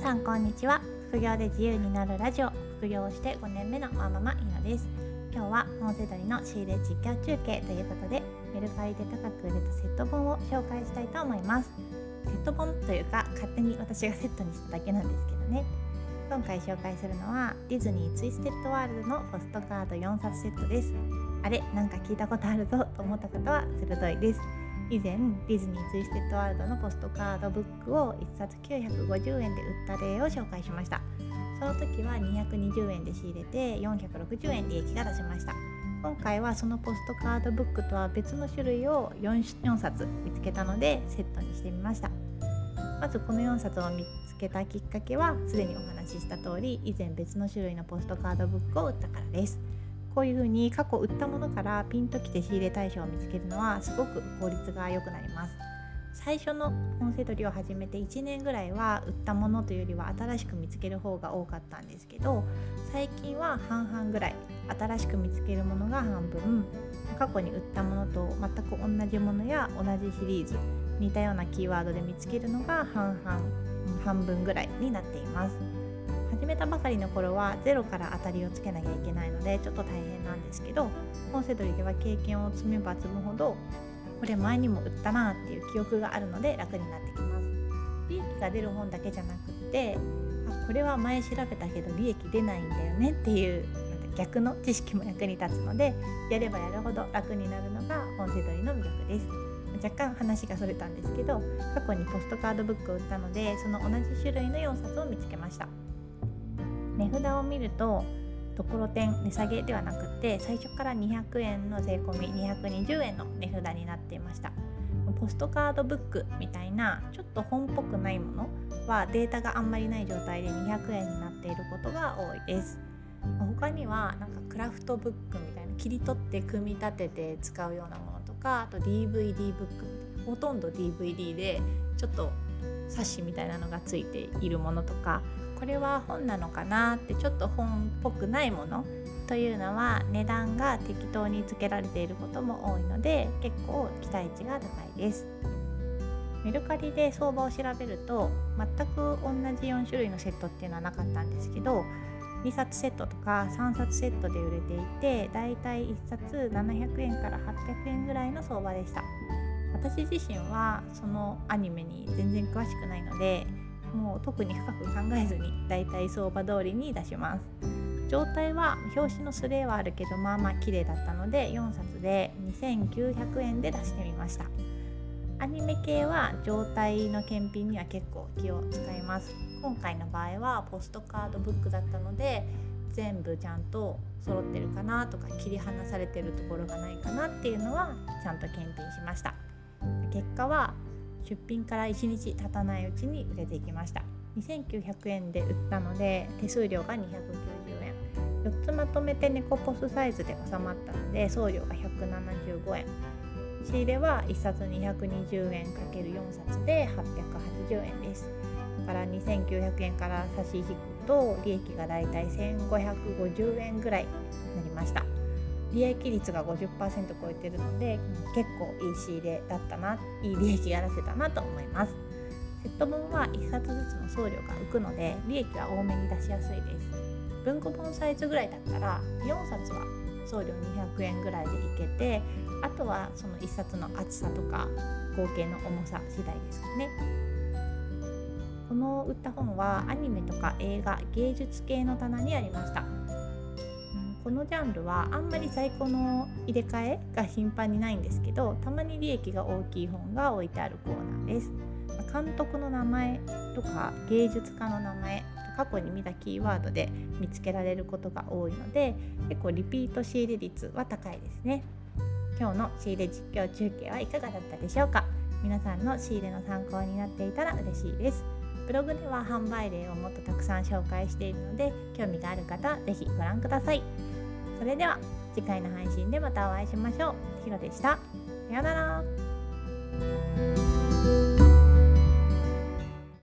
さんこんにちは。副業で自由になるラジオ。副業をして5年目のワーママひなです。今日は本セドリの仕入れ実況中継ということでメルカリで高く売れたセット本を紹介したいと思います。セット本というか勝手に私がセットにしただけなんですけどね。今回紹介するのはディズニーツイステッドワールドのポストカード4冊セットです。あれなんか聞いたことあるぞと思った方は鋭いです。以前ディズニーツイステッドワールドのポストカードブックを1冊950円で売った例を紹介しました。その時は220円で仕入れて460円利益が出しました。今回はそのポストカードブックとは別の種類を 4, 4冊見つけたのでセットにしてみました。まずこの4冊を見つけたきっかけはすでにお話しした通り以前別の種類のポストカードブックを売ったからです。こういうふうに過去売ったものからピンときて仕入れ対象を見つけるのはすごく効率が良くなります最初の本セドリを始めて1年ぐらいは売ったものというよりは新しく見つける方が多かったんですけど最近は半々ぐらい新しく見つけるものが半分過去に売ったものと全く同じものや同じシリーズ似たようなキーワードで見つけるのが半々半分ぐらいになっています。始めたばかりの頃はゼロから当たりをつけなきゃいけないのでちょっと大変なんですけど本セドリでは経験を積めば積むほどこれ前にも売ったなっていう記憶があるので楽になってきます。利益が出る本だけじゃなくってあこれは前調べたけど利益出ないんだよねっていう逆の知識も役に立つのでやればやるほど楽になるのが本セドリの魅力です。若干話がそれたんですけど過去にポストカードブックを売ったのでその同じ種類の4冊を見つけました。値札を見るとところてん値下げではなくて最初から200円の税込み220円の値札になっていました。ポストカードブックみたいなちょっと本っぽくないものはデータがあんまりない状態で200円になっていることが多いです。他にはなんかクラフトブックみたいな切り取って組み立てて使うようなものとかあと DVD ブックほとんど DVD でちょっと冊子みたいなのがついているものとかこれは本なのかなってちょっと本っぽくないものというのは値段が適当につけられていることも多いので結構期待値が高いです。メルカリで相場を調べると全く同じ4種類のセットっていうのはなかったんですけど2冊セットとか3冊セットで売れていてだいたい1冊700円から800円ぐらいの相場でした。私自身はそのアニメに全然詳しくないのでもう特に深く考えずにだいたい相場通りに出します。状態は表紙のスレはあるけどまあまあ綺麗だったので4冊で2900円で出してみました。アニメ系は状態の検品には結構気を使います。今回の場合はポストカードブックだったので全部ちゃんと揃ってるかなとか切り離されてるところがないかなっていうのはちゃんと検品しました。結果は出品から1日経たないうちに売れていきました。2900円で売ったので手数料が290円。4つまとめて猫ポスサイズで収まったので送料が175円。仕入れは1冊220円 ×4 冊で880円です。だから2900円から差し引くと利益がだいたい1550円ぐらいになりました。利益率が50%超えてるので結構いい仕入れだったないい利益が出せたなと思います。セット分は1冊ずつの送料が浮くので利益は多めに出しやすいです。文庫本サイズぐらいだったら4冊は送料200円ぐらいでいけてあとはその1冊の厚さとか合計の重さ次第ですかね。この売った本はアニメとか映画芸術系の棚にありました。このジャンルはあんまり在庫の入れ替えが頻繁にないんですけどたまに利益が大きい本が置いてあるコーナーです。監督の名前とか芸術家の名前過去に見たキーワードで見つけられることが多いので結構リピート仕入れ率は高いですね。今日の仕入れ実況中継はいかがだったでしょうか？皆さんの仕入れの参考になっていたら嬉しいです。ブログでは販売例をもっとたくさん紹介しているので興味がある方是非ご覧ください。それでは次回の配信でまたお会いしましょう。ひろでした。さようなら。